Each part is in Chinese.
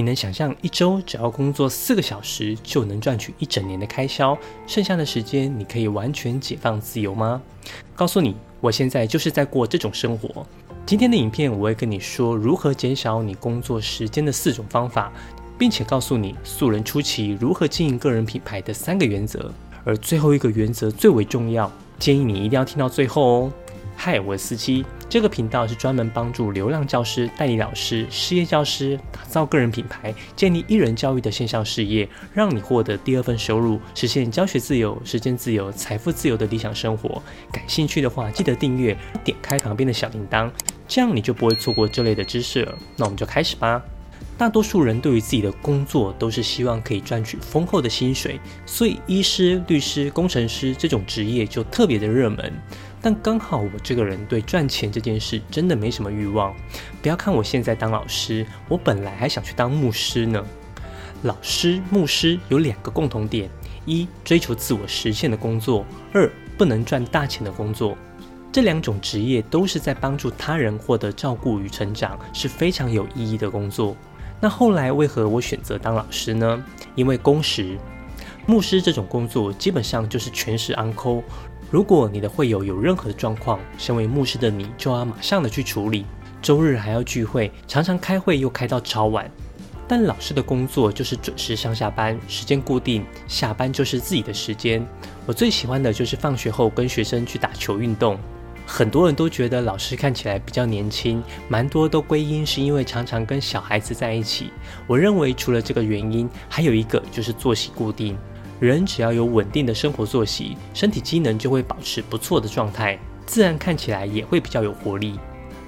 你能想象一周只要工作四个小时就能赚取一整年的开销，剩下的时间你可以完全解放自由吗？告诉你，我现在就是在过这种生活。今天的影片我会跟你说如何减少你工作时间的四种方法，并且告诉你素人初期如何经营个人品牌的三个原则。而最后一个原则最为重要，建议你一定要听到最后哦。嗨，我是思七，这个频道是专门帮助流浪教师、代理老师、失业教师打造个人品牌、建立一人教育的线上事业，让你获得第二份收入，实现教学自由、时间自由、财富自由的理想生活。感兴趣的话，记得订阅，点开旁边的小铃铛，这样你就不会错过这类的知识了。那我们就开始吧。大多数人对于自己的工作都是希望可以赚取丰厚的薪水，所以医师、律师、工程师这种职业就特别的热门。但刚好我这个人对赚钱这件事真的没什么欲望。不要看我现在当老师，我本来还想去当牧师呢。老师、牧师有两个共同点：一、追求自我实现的工作；二、不能赚大钱的工作。这两种职业都是在帮助他人获得照顾与成长，是非常有意义的工作。那后来为何我选择当老师呢？因为工时，牧师这种工作基本上就是全时 on call。如果你的会友有任何的状况，身为牧师的你就要马上的去处理。周日还要聚会，常常开会又开到超晚。但老师的工作就是准时上下班，时间固定，下班就是自己的时间。我最喜欢的就是放学后跟学生去打球运动。很多人都觉得老师看起来比较年轻，蛮多都归因是因为常常跟小孩子在一起。我认为除了这个原因，还有一个就是作息固定。人只要有稳定的生活作息，身体机能就会保持不错的状态，自然看起来也会比较有活力。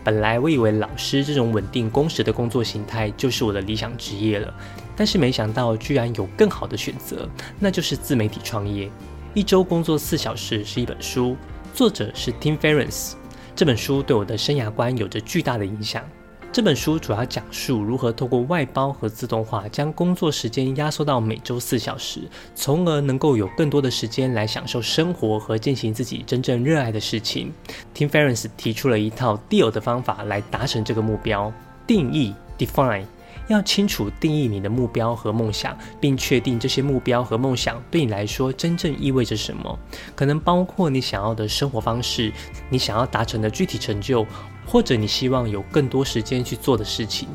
本来我以为老师这种稳定工时的工作形态就是我的理想职业了，但是没想到居然有更好的选择，那就是自媒体创业。一周工作四小时是一本书。作者是 Tim Ferriss，这本书对我的生涯观有着巨大的影响。这本书主要讲述如何透过外包和自动化，将工作时间压缩到每周四小时，从而能够有更多的时间来享受生活和进行自己真正热爱的事情。Tim Ferriss 提出了一套 Deal 的方法来达成这个目标：定义 （Define）。要清楚定义你的目标和梦想，并确定这些目标和梦想对你来说真正意味着什么。可能包括你想要的生活方式，你想要达成的具体成就，或者你希望有更多时间去做的事情。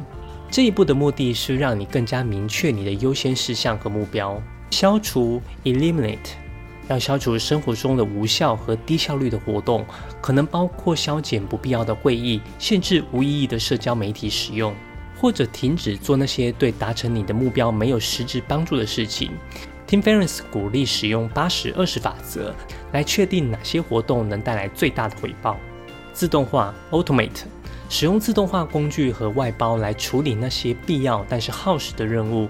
这一步的目的是让你更加明确你的优先事项和目标，消除 （eliminate），要消除生活中的无效和低效率的活动，可能包括削减不必要的会议，限制无意义的社交媒体使用。或者停止做那些对达成你的目标没有实质帮助的事情。Tim Ferriss 鼓励使用八十二十法则来确定哪些活动能带来最大的回报。自动化 （Automate） 使用自动化工具和外包来处理那些必要但是耗时的任务，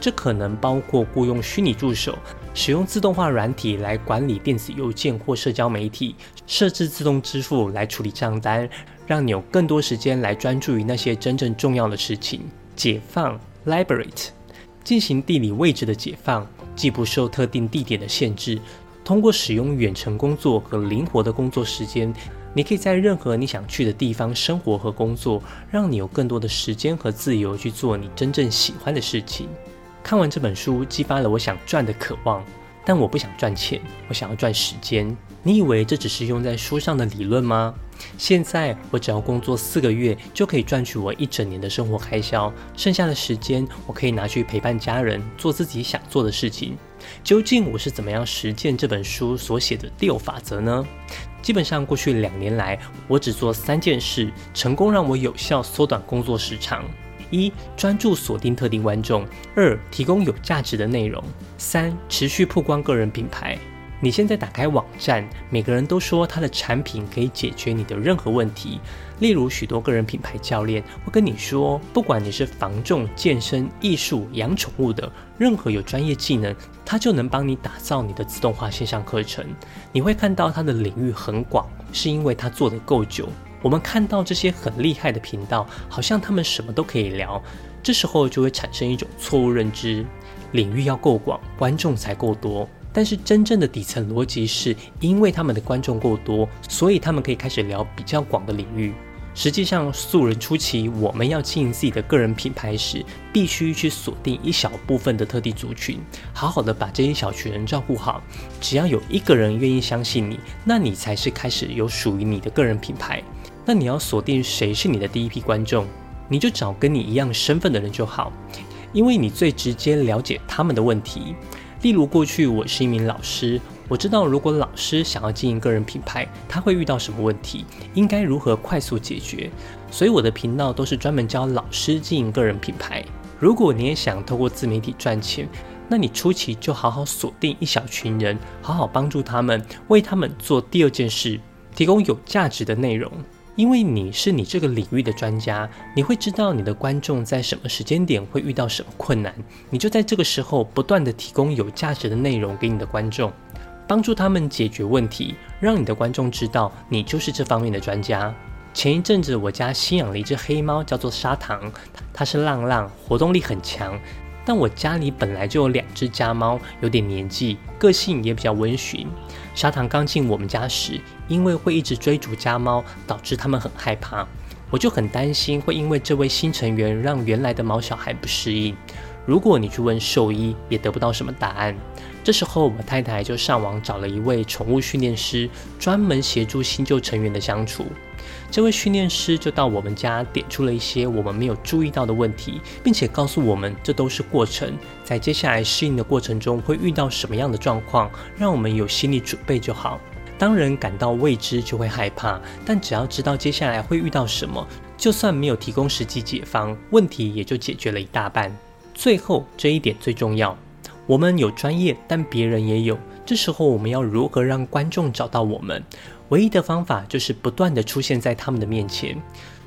这可能包括雇佣虚拟助手，使用自动化软体来管理电子邮件或社交媒体，设置自动支付来处理账单。让你有更多时间来专注于那些真正重要的事情。解放 （liberate） 进行地理位置的解放，既不受特定地点的限制。通过使用远程工作和灵活的工作时间，你可以在任何你想去的地方生活和工作，让你有更多的时间和自由去做你真正喜欢的事情。看完这本书，激发了我想赚的渴望。但我不想赚钱，我想要赚时间。你以为这只是用在书上的理论吗？现在我只要工作四个月，就可以赚取我一整年的生活开销。剩下的时间，我可以拿去陪伴家人，做自己想做的事情。究竟我是怎么样实践这本书所写的六法则呢？基本上，过去两年来，我只做三件事，成功让我有效缩短工作时长。一、专注锁定特定观众；二、提供有价值的内容；三、持续曝光个人品牌。你现在打开网站，每个人都说他的产品可以解决你的任何问题。例如，许多个人品牌教练会跟你说，不管你是防重、健身、艺术、养宠物的，任何有专业技能，他就能帮你打造你的自动化线上课程。你会看到他的领域很广，是因为他做得够久。我们看到这些很厉害的频道，好像他们什么都可以聊，这时候就会产生一种错误认知：领域要够广，观众才够多。但是真正的底层逻辑是，因为他们的观众够多，所以他们可以开始聊比较广的领域。实际上，素人初期我们要经营自己的个人品牌时，必须去锁定一小部分的特定族群，好好的把这一小群人照顾好。只要有一个人愿意相信你，那你才是开始有属于你的个人品牌。那你要锁定谁是你的第一批观众，你就找跟你一样身份的人就好，因为你最直接了解他们的问题。例如，过去我是一名老师，我知道如果老师想要经营个人品牌，他会遇到什么问题，应该如何快速解决。所以我的频道都是专门教老师经营个人品牌。如果你也想透过自媒体赚钱，那你初期就好好锁定一小群人，好好帮助他们，为他们做第二件事，提供有价值的内容。因为你是你这个领域的专家，你会知道你的观众在什么时间点会遇到什么困难，你就在这个时候不断的提供有价值的内容给你的观众，帮助他们解决问题，让你的观众知道你就是这方面的专家。前一阵子我家新养了一只黑猫，叫做砂糖，它是浪浪，活动力很强。但我家里本来就有两只家猫，有点年纪，个性也比较温驯。砂糖刚进我们家时，因为会一直追逐家猫，导致他们很害怕。我就很担心会因为这位新成员让原来的毛小孩不适应。如果你去问兽医，也得不到什么答案。这时候，我太太就上网找了一位宠物训练师，专门协助新旧成员的相处。这位训练师就到我们家，点出了一些我们没有注意到的问题，并且告诉我们这都是过程，在接下来适应的过程中会遇到什么样的状况，让我们有心理准备就好。当人感到未知就会害怕，但只要知道接下来会遇到什么，就算没有提供实际解方，问题也就解决了一大半。最后这一点最重要，我们有专业，但别人也有，这时候我们要如何让观众找到我们？唯一的方法就是不断的出现在他们的面前。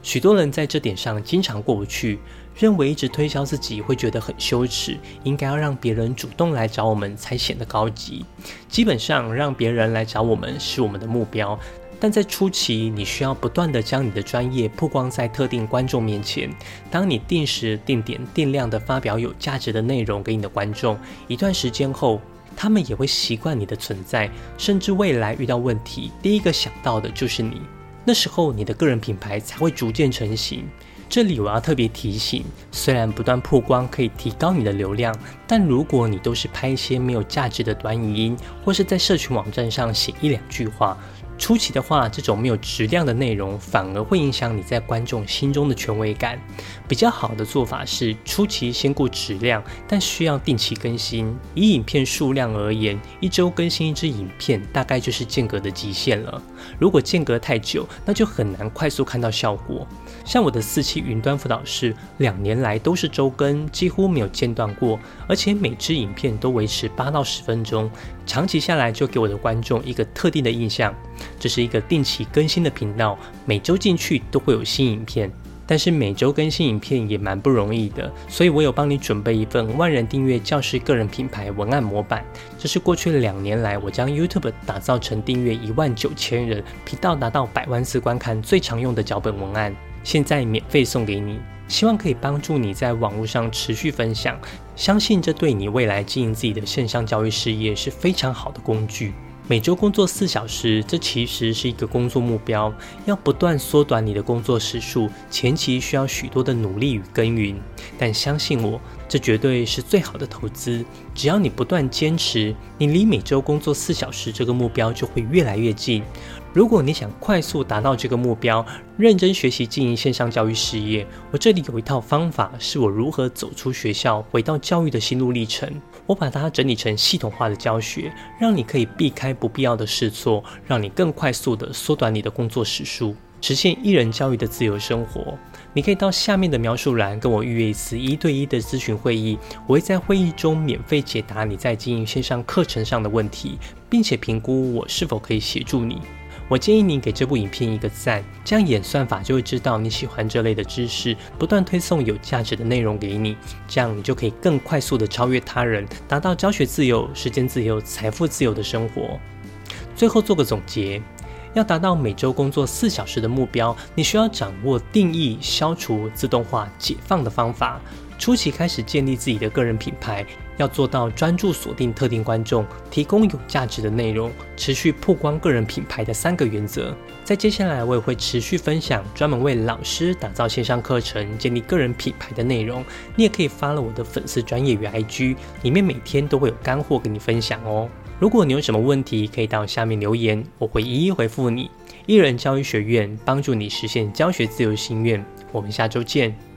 许多人在这点上经常过不去，认为一直推销自己会觉得很羞耻，应该要让别人主动来找我们才显得高级。基本上，让别人来找我们是我们的目标，但在初期，你需要不断的将你的专业曝光在特定观众面前。当你定时、定点、定量的发表有价值的内容给你的观众，一段时间后。他们也会习惯你的存在，甚至未来遇到问题，第一个想到的就是你。那时候，你的个人品牌才会逐渐成型。这里我要特别提醒：虽然不断曝光可以提高你的流量，但如果你都是拍一些没有价值的短影音，或是在社群网站上写一两句话。初期的话，这种没有质量的内容反而会影响你在观众心中的权威感。比较好的做法是，初期先顾质量，但需要定期更新。以影片数量而言，一周更新一支影片，大概就是间隔的极限了。如果间隔太久，那就很难快速看到效果。像我的四期云端辅导室，两年来都是周更，几乎没有间断过，而且每支影片都维持八到十分钟。长期下来，就给我的观众一个特定的印象，这是一个定期更新的频道，每周进去都会有新影片。但是每周更新影片也蛮不容易的，所以我有帮你准备一份万人订阅教师个人品牌文案模板，这是过去两年来我将 YouTube 打造成订阅一万九千人、频道达到百万次观看最常用的脚本文案，现在免费送给你。希望可以帮助你在网络上持续分享，相信这对你未来经营自己的线上教育事业是非常好的工具。每周工作四小时，这其实是一个工作目标，要不断缩短你的工作时数，前期需要许多的努力与耕耘。但相信我，这绝对是最好的投资。只要你不断坚持，你离每周工作四小时这个目标就会越来越近。如果你想快速达到这个目标，认真学习经营线上教育事业，我这里有一套方法，是我如何走出学校回到教育的心路历程。我把它整理成系统化的教学，让你可以避开不必要的试错，让你更快速的缩短你的工作时数，实现一人教育的自由生活。你可以到下面的描述栏跟我预约一次一对一的咨询会议，我会在会议中免费解答你在经营线上课程上的问题，并且评估我是否可以协助你。我建议你给这部影片一个赞，这样演算法就会知道你喜欢这类的知识，不断推送有价值的内容给你，这样你就可以更快速的超越他人，达到教学自由、时间自由、财富自由的生活。最后做个总结，要达到每周工作四小时的目标，你需要掌握定义、消除、自动化、解放的方法。初期开始建立自己的个人品牌，要做到专注锁定特定观众，提供有价值的内容，持续曝光个人品牌的三个原则。在接下来，我也会持续分享专门为老师打造线上课程、建立个人品牌的内容。你也可以发了我的粉丝专业与 IG，里面每天都会有干货跟你分享哦。如果你有什么问题，可以到下面留言，我会一一回复你。艺人教育学院帮助你实现教学自由心愿。我们下周见。